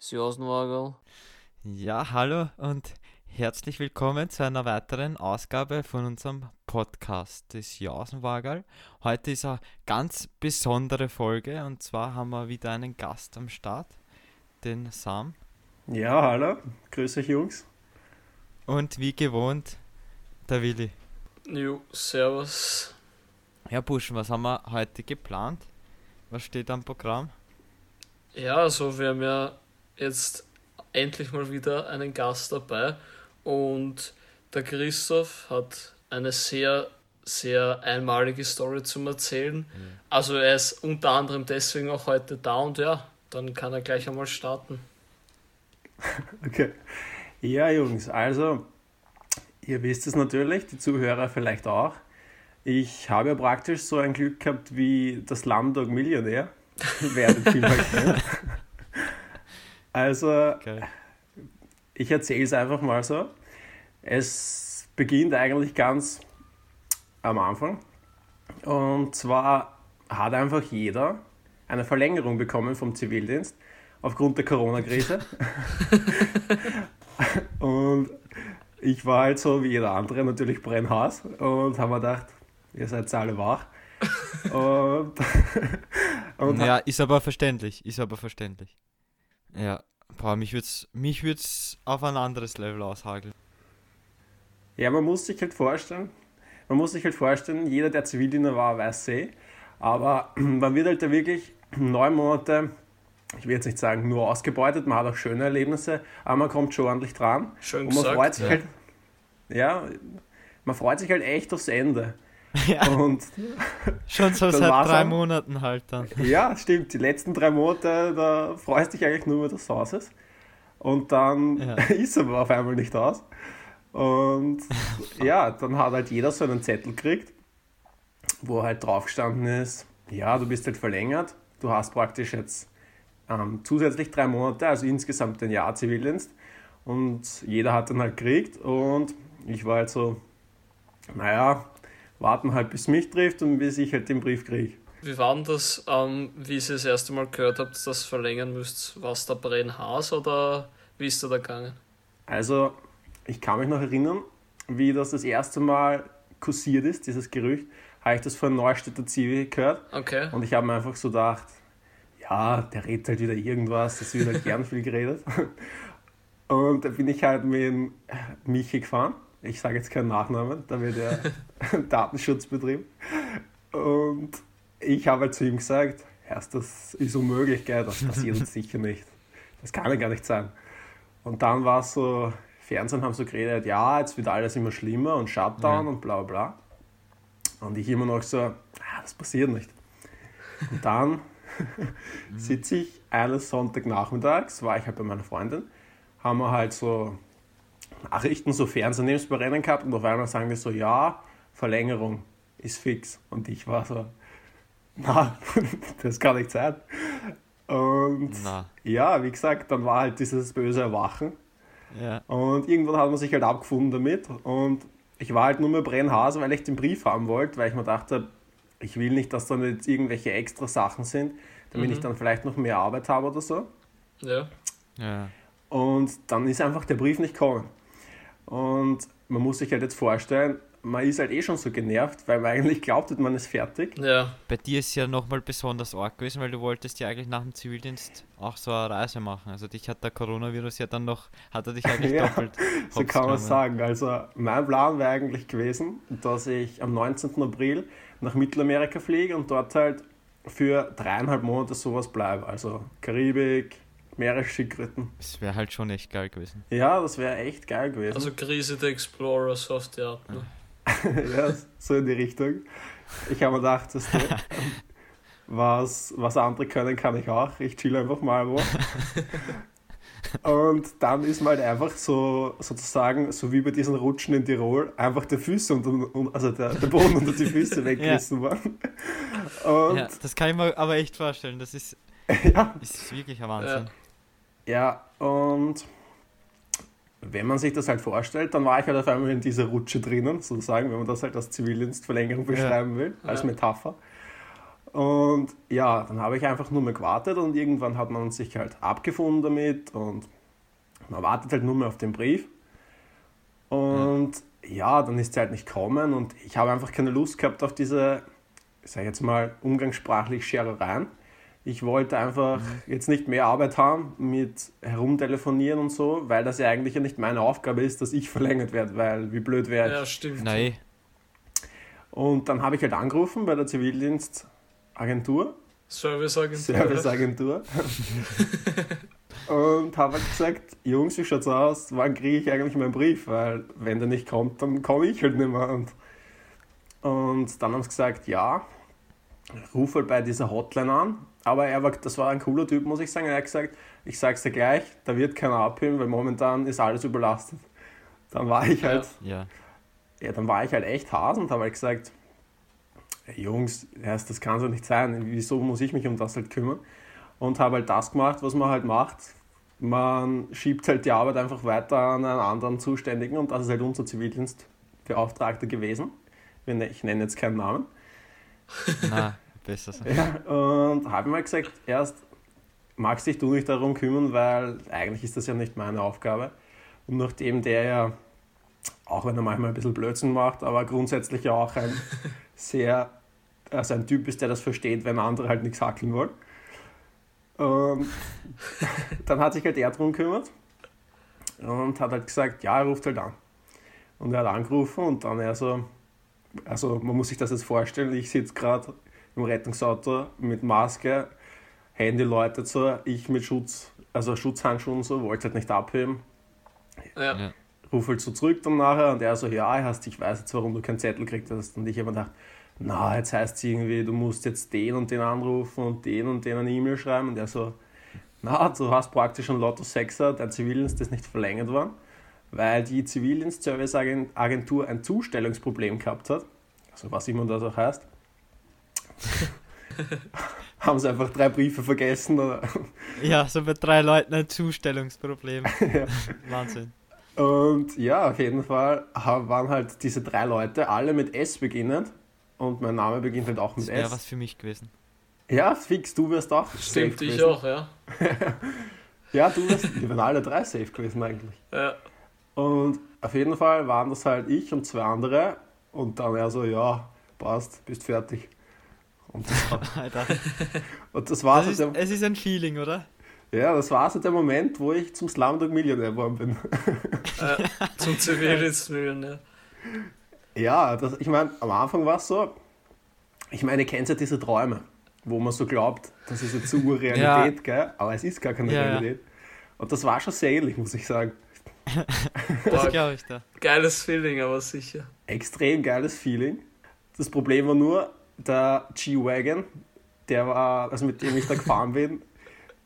Sjosenwagel. Ja, hallo und herzlich willkommen zu einer weiteren Ausgabe von unserem Podcast des Jausenwagel. Heute ist eine ganz besondere Folge und zwar haben wir wieder einen Gast am Start, den Sam. Ja, hallo, grüß euch Jungs. Und wie gewohnt, der Willi. Jo, servus. Ja, Burschen, was haben wir heute geplant? Was steht am Programm? Ja, also wir haben ja jetzt endlich mal wieder einen Gast dabei und der Christoph hat eine sehr, sehr einmalige Story zum Erzählen. Also er ist unter anderem deswegen auch heute da und ja, dann kann er gleich einmal starten. Okay. Ja, Jungs, also, ihr wisst es natürlich, die Zuhörer vielleicht auch. Ich habe ja praktisch so ein Glück gehabt wie das Slumdog Millionär. Werdet viel kennen. Also, Geil. ich erzähle es einfach mal so. Es beginnt eigentlich ganz am Anfang. Und zwar hat einfach jeder eine Verlängerung bekommen vom Zivildienst aufgrund der Corona-Krise. und ich war halt so wie jeder andere natürlich brennhaß und habe mir gedacht, ihr seid alle wach. und und ja, ist aber verständlich, ist aber verständlich. Ja, boah, mich würd's, mich würd's auf ein anderes Level aushageln. Ja, man muss sich halt vorstellen, man muss sich halt vorstellen, jeder, der Zivildiener war, weiß eh, aber man wird halt da wirklich neun Monate, ich will jetzt nicht sagen nur ausgebeutet, man hat auch schöne Erlebnisse, aber man kommt schon ordentlich dran. Schön Und man gesagt. freut sich ja. halt, ja, man freut sich halt echt aufs Ende. Ja, Und schon so seit drei. Monaten halt dann. ja, stimmt, die letzten drei Monate, da freust du dich eigentlich nur über das Sauces. Und dann Ja. ist aber auf einmal nicht aus. Und ja, dann hat halt jeder so einen Zettel gekriegt, wo halt drauf gestanden ist, ja, du bist halt verlängert, du hast praktisch jetzt ähm, zusätzlich drei Monate, also insgesamt ein Jahr Zivildienst. Und jeder hat dann halt gekriegt und ich war halt so, naja, warten halt bis mich trifft und bis ich halt den Brief kriege. Wie war denn das, ähm, wie ihr das erste Mal gehört habt, dass ihr das verlängern müsst? War es der Brennhaas oder wie ist da gegangen? Also, ich kann mich noch erinnern, wie das das erste Mal kursiert ist, dieses Gerücht, habe ich das von Neustädter Zivi gehört Okay. und ich habe mir einfach so gedacht, ja, der redet halt wieder irgendwas, es wird halt gern viel geredet. Und da bin ich halt mit Michi gefahren. Ich sage jetzt keinen Nachnamen, da wird ja Datenschutz betrieben. Und ich habe halt zu ihm gesagt, erst das ist unmöglich, gell? das passiert uns sicher nicht. Das kann ja gar nicht sein. Und dann war es so, Fernsehen haben so geredet, ja, jetzt wird alles immer schlimmer und Shutdown Ja. und bla bla. Und ich immer noch so, ah, das passiert nicht. Und dann sitze ich eines Sonntagnachmittags, war ich halt bei meiner Freundin, haben wir halt so Nachrichten, so Fernsehnebensberennen gehabt und auf einmal sagen die so, ja, Verlängerung ist fix. Und ich war so, na, das kann nicht sein. Und Na, ja, wie gesagt, dann war halt dieses böse Erwachen. ja. Und irgendwann hat man sich halt abgefunden damit. Und ich war halt nur mehr Brennhase, weil ich den Brief haben wollte, weil ich mir dachte, ich will nicht, dass dann jetzt irgendwelche extra Sachen sind, damit Mhm. ich dann vielleicht noch mehr Arbeit habe oder so. Ja. Ja. Und dann ist einfach der Brief nicht gekommen. Und man muss sich halt jetzt vorstellen, man ist halt eh schon so genervt, weil man eigentlich glaubt, man ist fertig. Ja. Bei dir ist ja nochmal besonders arg gewesen, weil du wolltest ja eigentlich nach dem Zivildienst auch so eine Reise machen. Also dich hat der Coronavirus ja dann noch, hat er dich eigentlich Ja, doppelt. So kann man sagen. Also mein Plan wäre eigentlich gewesen, dass ich am 19. April nach Mittelamerika fliege und dort halt für dreieinhalb Monate sowas bleibe. Also Karibik, Meeresschildkröten. Das wäre halt schon echt geil gewesen. Ja, das wäre echt geil gewesen. Also Krise der Explorer, so auf die Art. Ne? ja, so in die Richtung. Ich habe mir gedacht, das was, was andere können, kann ich auch. Ich chill einfach mal wo. Und dann ist mir halt einfach so, sozusagen, so wie bei diesen Rutschen in Tirol, einfach der Füße unter, un- also der, der Boden unter die Füße weggerissen worden. Und ja, das kann ich mir aber echt vorstellen. Das ist, ja, ist wirklich ein Wahnsinn. Ja, und wenn man sich das halt vorstellt, dann war ich halt auf einmal in dieser Rutsche drinnen, sozusagen, wenn man das halt als Zivildienstverlängerung beschreiben will, als Ja. Metapher. Und ja, dann habe ich einfach nur mehr gewartet und irgendwann hat man sich halt abgefunden damit und man wartet halt nur mehr auf den Brief. Und ja, dann ist es halt nicht kommen und ich habe einfach keine Lust gehabt auf diese, ich sage jetzt mal, umgangssprachlich Scherereien. Ich wollte einfach jetzt nicht mehr Arbeit haben mit herumtelefonieren und so, weil das ja eigentlich ja nicht meine Aufgabe ist, dass ich verlängert werde, weil wie blöd wäre ich. Ja, stimmt. Nein. Und dann habe ich halt angerufen bei der Zivildienstagentur, Serviceagentur. Serviceagentur. und habe halt gesagt, Jungs, wie schaut's aus? Wann kriege ich eigentlich meinen Brief? Weil wenn der nicht kommt, dann komme ich halt nicht mehr. Und, und dann haben sie gesagt, ja, ruf halt bei dieser Hotline an. Aber er war, das war ein cooler Typ, muss ich sagen. Er hat gesagt, ich sag's dir gleich, da wird keiner abheben, weil momentan ist alles überlastet. Dann war ich halt Ja. ja, dann war ich halt echt Hase und habe halt gesagt, "Ey, Jungs, das kann so nicht sein, wieso muss ich mich um das halt kümmern? Und habe halt das gemacht, was man halt macht. Man schiebt halt die Arbeit einfach weiter an einen anderen Zuständigen und das ist halt unser Zivildienstbeauftragter gewesen. Ne- Ich nenne jetzt keinen Namen. Na, besser so. Ja, und habe halt gesagt, erst magst dich du nicht darum kümmern, weil eigentlich ist das ja nicht meine Aufgabe. Und nachdem der ja, auch wenn er manchmal ein bisschen Blödsinn macht, aber grundsätzlich ja auch ein sehr, also ein Typ ist, der das versteht, wenn andere halt nichts hackeln wollen. Und dann hat sich halt er drum gekümmert und hat halt gesagt, ja, er ruft halt an. Und er hat angerufen und dann er so, also man muss sich das jetzt vorstellen, ich sitze gerade im Rettungsauto mit Maske, Handy läutet so, ich mit Schutz, also Schutzhandschuhen und so, wollte halt nicht abheben. Ja. Ja. Ruf halt so zurück dann nachher und er so, ja, hast, ich weiß jetzt, warum du keinen Zettel gekriegt hast. Und ich habe mir gedacht, na, jetzt heißt es irgendwie, du musst jetzt den und den anrufen und den und den eine E-Mail schreiben. Und er so, na, du hast praktisch schon Lotto 6er, dein Zivildienst ist nicht verlängert worden, weil die Zivildienstserviceagentur ein Zustellungsproblem gehabt hat. Also was immer das auch heißt. Haben sie einfach drei Briefe vergessen. Oder? Ja, so bei drei Leuten ein Zustellungsproblem. Ja. Wahnsinn. Und ja, auf jeden Fall waren halt diese drei Leute, alle mit S beginnend. Und mein Name beginnt halt auch Das mit wäre S. was für mich gewesen. Ja, fix, du wirst auch safe Stimmt, ich gewesen. auch, ja. Ja, du wirst, wir wären alle drei safe gewesen eigentlich. ja. Und auf jeden Fall waren das halt ich und zwei andere. Und dann er so, ja, passt, bist fertig. Und das war, Alter. und das war Das so ist, der, es ist ein Feeling, oder? ja, das war so der Moment, wo ich zum Slumdog Millionär geworden bin. Äh, zum Zivildienstmillionär. Ja, das, ich meine, am Anfang war es so, ich meine, ihr kennt ja diese Träume, wo man so glaubt, das ist jetzt so Realität, gell? aber es ist gar keine Ja, ja. Realität. Und das war schon sehr ähnlich, muss ich sagen. Das glaube ich da. geiles Feeling, aber sicher. Extrem geiles Feeling. Das Problem war nur, der G-Wagon, der war, also mit dem ich da gefahren bin,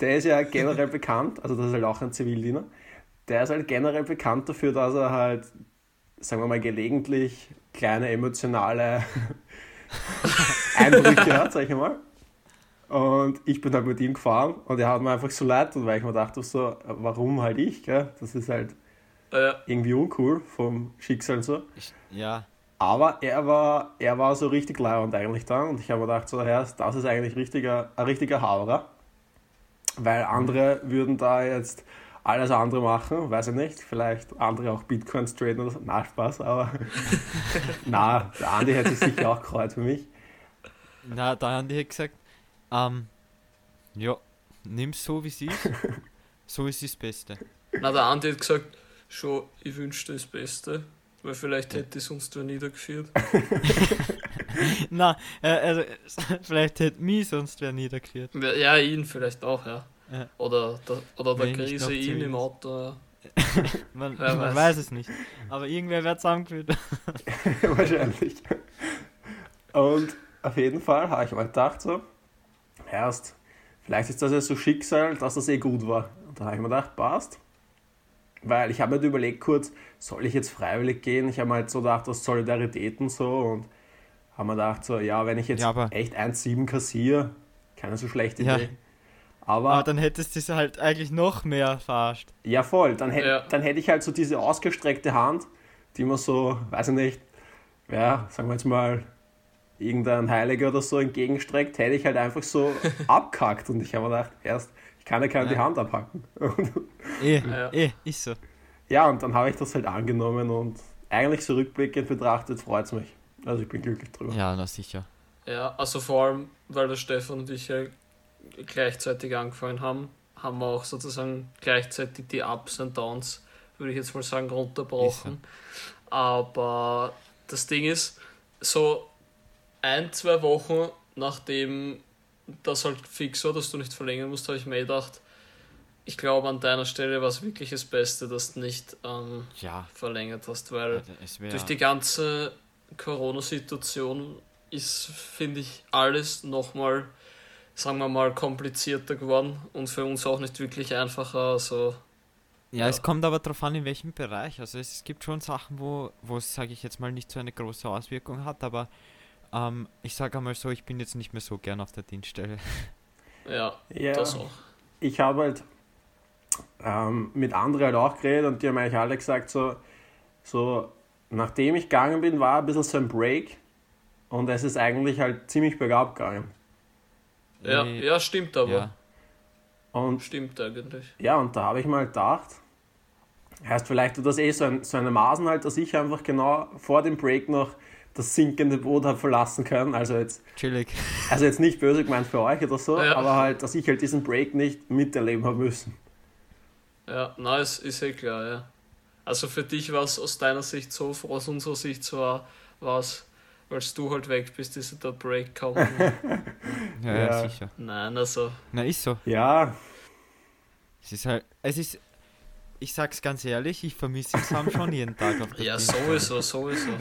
der ist ja generell bekannt, also das ist halt auch ein Zivildiener, der ist halt generell bekannt dafür, dass er halt, sagen wir mal, gelegentlich kleine emotionale Einbrüche hat, sag ich mal. Und ich bin halt mit ihm gefahren und er hat mir einfach so leid, und weil ich mir dachte, so, warum halt ich, gell? Das ist halt Ja, irgendwie uncool vom Schicksal so. Ich, ja. Aber er war, er war so richtig leibend eigentlich da und ich habe mir gedacht, so, Herr, das ist eigentlich richtiger, ein richtiger Hauerer. Weil andere würden da jetzt alles andere machen, weiß ich nicht, vielleicht andere auch Bitcoins traden oder so. Na, Spaß, aber na, der Andi hätte sich sicher auch gefreut für mich. Na, da haben die halt gesagt, ähm, ja, nimm's so wie sie ist. So ist das Beste. na, der Andi hat gesagt, schon, ich wünschte das Beste, weil vielleicht hätte es uns da niedergeführt. Na, äh, also, vielleicht hätte mich sonst wer niedergeführt. Ja, ihn vielleicht auch, ja. Ja. Oder der, oder der ich Krise ihn im Auto. Man, Wer man weiß. weiß. es nicht. Aber irgendwer wird zusammengeführt. Wahrscheinlich. Und auf jeden Fall habe ich mir gedacht, so, erst, vielleicht ist das ja so Schicksal, dass das eh gut war. Und da habe ich mir gedacht, passt. Weil ich habe mir halt überlegt kurz, soll ich jetzt freiwillig gehen? Ich habe mir halt so gedacht, aus Solidarität und so. Und habe mir gedacht, so, ja, wenn ich jetzt Ja, aber- echt 1,7 kassiere, keine so schlechte Ja. Idee. Aber, Aber dann hättest du es halt eigentlich noch mehr verarscht. ja, voll. Dann, hätt, Ja. dann hätte ich halt so diese ausgestreckte Hand, die man so, weiß ich nicht, ja, sagen wir jetzt mal, irgendein Heiliger oder so entgegenstreckt, hätte ich halt einfach so abkackt. Und ich habe mir gedacht, erst, ich kann ja keine die. Hand abhacken. Eh, Ja. eh, ist so. ja, und dann habe ich das halt angenommen und eigentlich so rückblickend betrachtet freut es mich. Also ich bin glücklich drüber. Ja, na sicher. Ja, also vor allem, weil der Stefan und ich ja gleichzeitig angefangen haben, haben wir auch sozusagen gleichzeitig die Ups und Downs, würde ich jetzt mal sagen, runterbrochen. Aber das Ding ist, so ein, zwei Wochen nachdem das halt fix war, dass du nicht verlängern musst, habe ich mir gedacht, ich glaube an deiner Stelle war es wirklich das Beste, dass du nicht ähm, Ja, verlängert hast, weil es wäre. durch die ganze Corona-Situation ist, finde ich, alles nochmal, sagen wir mal, komplizierter geworden und für uns auch nicht wirklich einfacher. Also, Ja, es kommt aber darauf an, in welchem Bereich. Also es gibt schon Sachen, wo, wo es, sage ich jetzt mal, nicht so eine große Auswirkung hat, aber ähm, ich sage einmal so, ich bin jetzt nicht mehr so gern auf der Dienststelle. ja, Ja, das auch. ich habe halt ähm, mit anderen halt auch geredet und die haben eigentlich alle gesagt, so, so nachdem ich gegangen bin, war ein bisschen so ein Break und es ist eigentlich halt ziemlich bergab gegangen. Ja, Eh, ja, stimmt aber. ja. Und Stimmt eigentlich. ja, und da habe ich mal gedacht, heißt vielleicht tut das eh so, ein, so eine Maßen halt, dass ich einfach genau vor dem Break noch das sinkende Boot habe verlassen können. Also jetzt, Chillig. also jetzt nicht böse gemeint für euch oder so, Ja. aber halt, dass ich halt diesen Break nicht miterleben habe müssen. Ja, na, es ist eh klar, ja. Also für dich war es aus deiner Sicht so, aus unserer Sicht so war, es, weil du halt weg bist, ist der Break kaum. Ja, ja, Ja. sicher. Nein, also, Na, ist so. Ja, Es ist halt, es ist, ich sag's ganz ehrlich, ich vermisse Sam schon jeden Tag auf der ja, Dienststelle. sowieso, sowieso.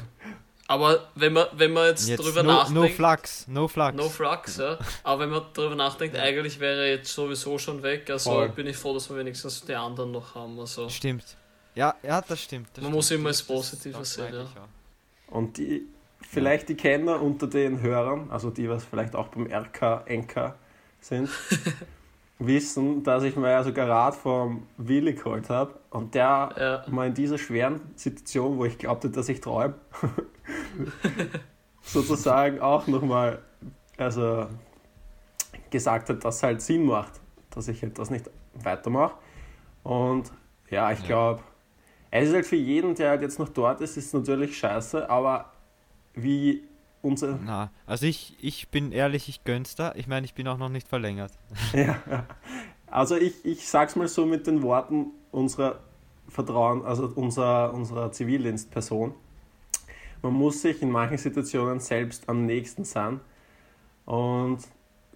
Aber wenn man, wenn man jetzt, Jetzt drüber no, nachdenkt, no flux, no flux. no flux, ja. Aber wenn man drüber nachdenkt, eigentlich wäre er jetzt sowieso schon weg, also Voll. bin ich froh, dass wir wenigstens die anderen noch haben. Also. Stimmt. Ja, ja, das stimmt. Das Man stimmt. muss immer Das- Positive sehen, ja. Und die, vielleicht die Kenner unter den Hörern, also die, was vielleicht auch beim RK, NK sind, wissen, dass ich mir ja sogar Rat vom Willi geholt habe. Und der Ja, mal in dieser schweren Situation, wo ich glaubte, dass ich träume, sozusagen auch nochmal also gesagt hat, dass es halt Sinn macht, dass ich halt das nicht weitermache. Und ja, ich glaube, es ist halt für jeden, der halt jetzt noch dort ist, ist natürlich scheiße, aber wie unser. Na, also ich, ich bin ehrlich, ich gönn's da. Ich meine, ich bin auch noch nicht verlängert. Ja. Also ich, ich sag's mal so mit den Worten unserer Vertrauen, also unserer, unserer Zivildienstperson. Man muss sich in manchen Situationen selbst am nächsten sein. Und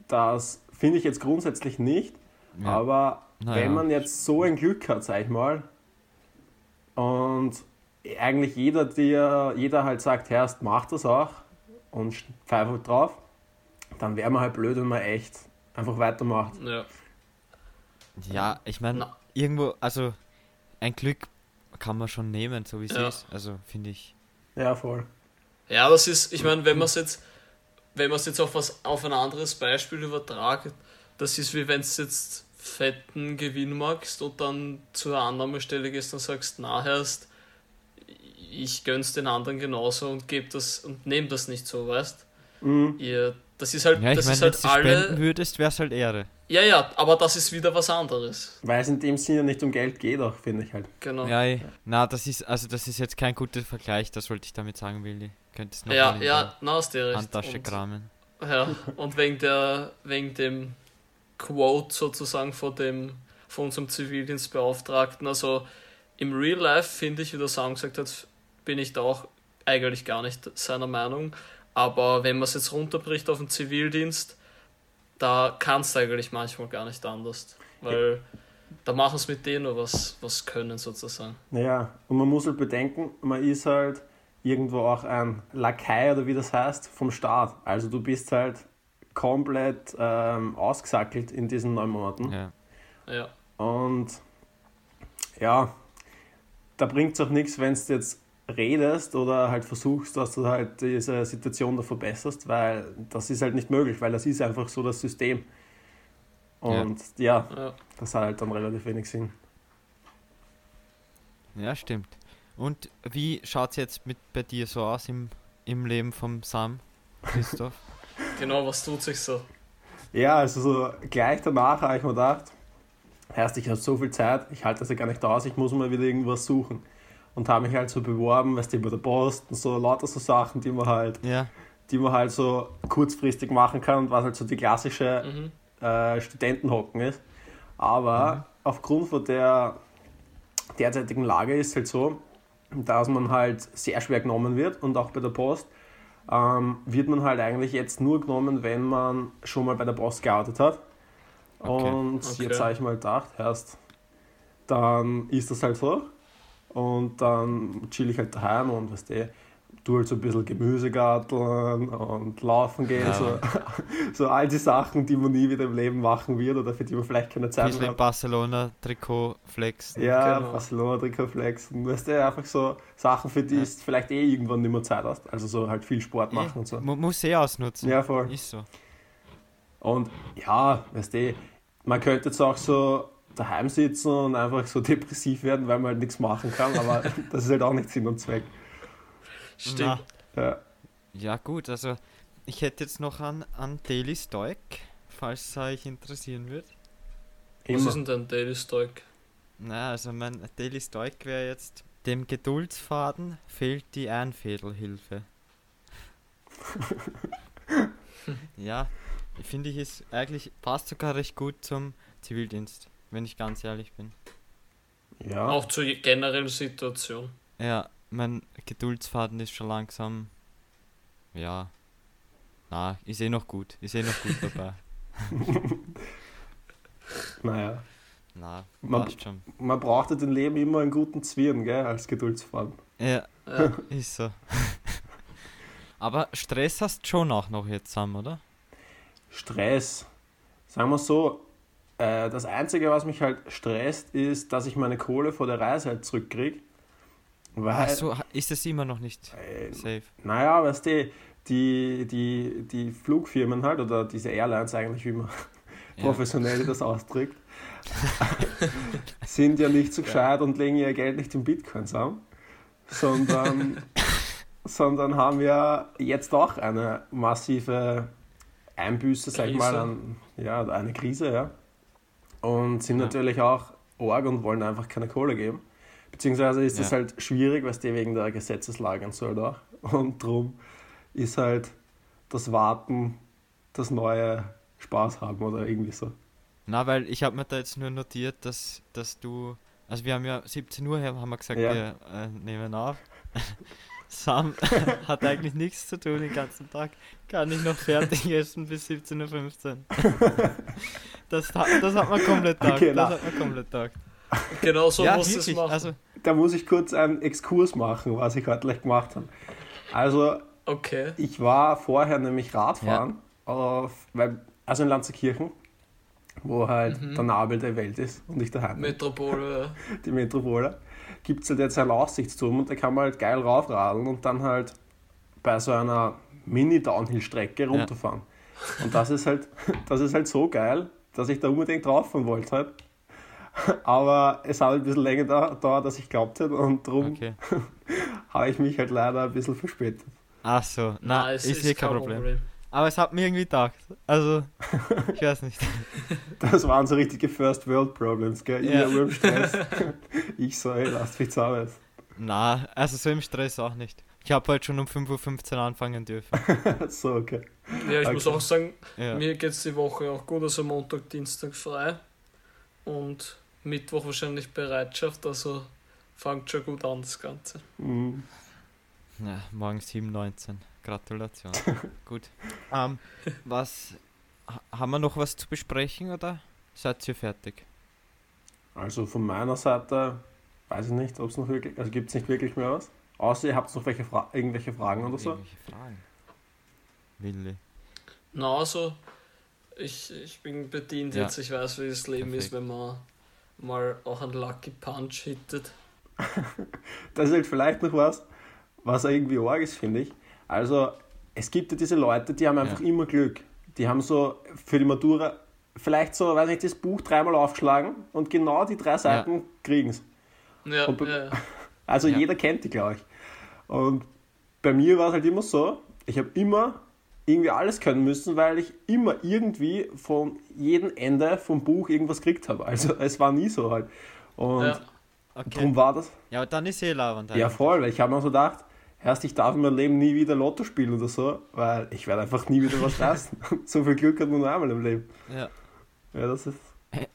das finde ich jetzt grundsätzlich nicht. Ja. Aber Na wenn man jetzt so ein Glück hat, sag ich mal, und eigentlich jeder, der, jeder halt sagt, Herrst, mach das auch und pfeift drauf, dann wäre man halt blöd, wenn man echt einfach weitermacht. ja. Ja, ich meine, irgendwo, also ein Glück kann man schon nehmen, so wie es Ja. ist. Also finde ich. Ja, voll. Ja, das ist, ich meine, wenn man es jetzt, wenn man es jetzt auf was auf ein anderes Beispiel übertragt, das ist wie wenn du jetzt fetten Gewinn magst und dann zu einer Annahmestelle gehst und sagst, na erst, ich gönn's den anderen genauso und geb das und nehm das nicht so, weißt? Mhm. Ihr, das ist halt, Ja, ich das meine, ist wenn halt du spenden alle. würdest, wäre es halt Ehre. Ja, ja, aber das ist wieder was anderes. Weil es in dem Sinne nicht um Geld geht, auch finde ich halt. Genau. Ja, eh. na, das ist, also das ist jetzt kein guter Vergleich, das wollte ich damit sagen, Willi. Könntest noch Ja, mal in ja, na, hast du recht. Handtasche Und- kramen. Ja, und wegen, der, wegen dem Quote sozusagen von, dem, von unserem Zivildienstbeauftragten, also im Real Life finde ich, wie der Sam gesagt hat, bin ich da auch eigentlich gar nicht seiner Meinung. Aber wenn man es jetzt runterbricht auf den Zivildienst, da kannst du eigentlich manchmal gar nicht anders. Weil da machen es mit denen nur was, was können sozusagen. Naja, und man muss halt bedenken, man ist halt irgendwo auch ein Lakai oder wie das heißt, vom Staat. Also du bist halt komplett ähm, ausgesackelt in diesen neun Monaten. Ja. Ja, Und ja, da bringt es auch nichts, wenn du jetzt redest oder halt versuchst, dass du halt diese Situation da verbesserst, weil das ist halt nicht möglich, weil das ist einfach so das System. Und ja, ja. das hat halt dann relativ wenig Sinn. ja, stimmt. Und wie schaut es jetzt mit bei dir so aus im, im Leben vom Sam? Christoph? Genau, was tut sich so? Ja, also so gleich danach habe ich mir gedacht, erst ich habe so viel Zeit, ich halte das ja gar nicht aus, ich muss mal wieder irgendwas suchen. Und habe mich halt so beworben, weißt du, bei der Post und so lauter so Sachen, die man halt, Ja. die man halt so kurzfristig machen kann und was halt so die klassische Mhm. äh, Studentenhocken ist. Aber aufgrund von der derzeitigen Lage ist es halt so, dass man halt sehr schwer genommen wird und auch bei der Post ähm, wird man halt eigentlich jetzt nur genommen, wenn man schon mal bei der Post gearbeitet hat. Okay. Und Okay. jetzt habe ich mal gedacht, erst dann ist das halt so. Und dann chill ich halt daheim und weißt du, tu halt so ein bisschen Gemüsegarteln und laufen gehen. Ja. So, so all die Sachen, die man nie wieder im Leben machen wird oder für die man vielleicht keine Zeit mehr hat. Barcelona-Trikot flexen. Ja, Genau. Barcelona, Trikotflex. Und weißt du, einfach so Sachen, für die Ja. du vielleicht eh irgendwann nicht mehr Zeit hast. Also so halt viel Sport machen Eh, und so. mu- Muss eh ausnutzen. Ja, voll. Ist so. Und ja, weißt du, man könnte jetzt auch so daheim sitzen und einfach so depressiv werden, weil man halt nichts machen kann, aber das ist halt auch nicht Sinn und Zweck. Stimmt. Ja. ja gut, also ich hätte jetzt noch an, an Daily Stoic, falls es euch interessieren wird. Was ist denn dein Daily Stoic? Na, also mein Daily Stoic wäre jetzt, dem Geduldsfaden fehlt die Einfädelhilfe. ja, finde ich es eigentlich passt sogar recht gut zum Zivildienst, wenn ich ganz ehrlich bin. Ja. Auch zur generellen Situation. Ja, mein Geduldsfaden ist schon langsam. Ja. Na, ist eh noch gut. Ist eh noch gut dabei. Naja. Na, Man- passt schon. Man braucht ja im Leben immer einen guten Zwirn, gell, als Geduldsfaden. Ja, Ja. ist so. Aber Stress hast du schon auch noch jetzt zusammen, oder? Stress. Sagen wir so, äh, das Einzige, was mich halt stresst, ist, dass ich meine Kohle vor der Reise halt zurückkriege. Weil, Achso, ist es immer noch nicht äh, safe? naja, weißt du, die, die, die Flugfirmen halt, oder diese Airlines eigentlich, wie man Ja. professionell das ausdrückt, sind ja nicht so gescheit und legen ihr Geld nicht in Bitcoins an, sondern, sondern haben ja jetzt auch eine massive Einbüße, sag ich mal, an, ja, eine Krise, ja. Und sind Ja. natürlich auch arg und wollen einfach keine Kohle geben. Beziehungsweise ist das Ja. halt schwierig, weil die wegen der Gesetzeslage und so halt auch. Und drum ist halt das Warten das neue Spaß haben oder irgendwie so. Na, weil ich habe mir da jetzt nur notiert, dass, dass du. Also wir haben ja 17 Uhr her- haben wir gesagt, Ja. wir äh, nehmen auf. Sam hat eigentlich nichts zu tun den ganzen Tag. Kann ich noch fertig essen bis 17.15 Uhr. Das, das hat man komplett tagt. Okay, das hat man komplett tagt. Genau so ja, musst du es machen. Also, Da muss ich kurz einen Exkurs machen, was ich heute gleich gemacht habe. Also, okay. ich war vorher nämlich Radfahren, auf, weil, also in Lanzerkirchen, wo halt Mhm. der Nabel der Welt ist und nicht daheim. Metropole, ja. die Metropole, gibt es halt jetzt einen Aussichtsturm und da kann man halt geil raufradeln und dann halt bei so einer Mini-Downhill-Strecke runterfahren. Und das ist halt, das ist halt so geil, dass ich da unbedingt drauffahren wollte halt. Aber es hat ein bisschen länger da- gedauert, als ich glaubt hätte und darum okay. habe ich mich halt leider ein bisschen verspätet. Ach so, na, Nein, es ist eh kein Problem. Aber es hat mir irgendwie gedacht. Also, ich weiß nicht. Das waren so richtige First World Problems, gell? Ich Ja. nur im Stress. Ich so, ey, lasst mich zusammen. Na, also so im Stress auch nicht. Ich habe heute schon um 5.15 Uhr anfangen dürfen. So, okay. Ja, ich muss Okay. auch sagen, Ja. mir geht es die Woche auch gut, also Montag, Dienstag frei und Mittwoch wahrscheinlich Bereitschaft, also fängt schon gut an das Ganze. Mhm. Ja, morgen 7.19. Gratulation. Gut. Ähm, was. ha- Haben wir noch was zu besprechen oder seid ihr fertig? Also von meiner Seite weiß ich nicht, ob es noch wirklich, also gibt es nicht wirklich mehr was. Außer ihr habt noch welche Fra irgendwelche Fragen oder so. Irgendwelche Fragen? Willi. Na, also ich, ich bin bedient Ja. jetzt, ich weiß, wie das Leben ist, Perfekt. wenn man mal auch einen Lucky Punch hittet. Das ist halt vielleicht noch was, was irgendwie arg ist, finde ich. Also es gibt ja diese Leute, die haben einfach Ja. immer Glück. Die haben so für die Matura vielleicht so, weiß nicht, das Buch dreimal aufgeschlagen und genau die drei Seiten kriegen es. Ja, ja, ja. Also Ja. jeder kennt die, glaube ich. Und bei mir war es halt immer so, ich habe immer irgendwie alles können müssen, weil ich immer irgendwie von jedem Ende vom Buch irgendwas gekriegt habe. Also es war nie so halt. Und Ja. Okay. darum war das. Ja, aber dann ist eh lauernd. Ja, voll, weil ich habe mir so gedacht, erst ich darf in meinem Leben nie wieder Lotto spielen oder so, weil ich werde einfach nie wieder was leisten. so viel Glück hat man nur einmal im Leben. Ja. Ja, das ist.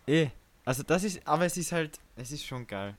Eh. Also das ist, aber es ist halt, es ist schon geil.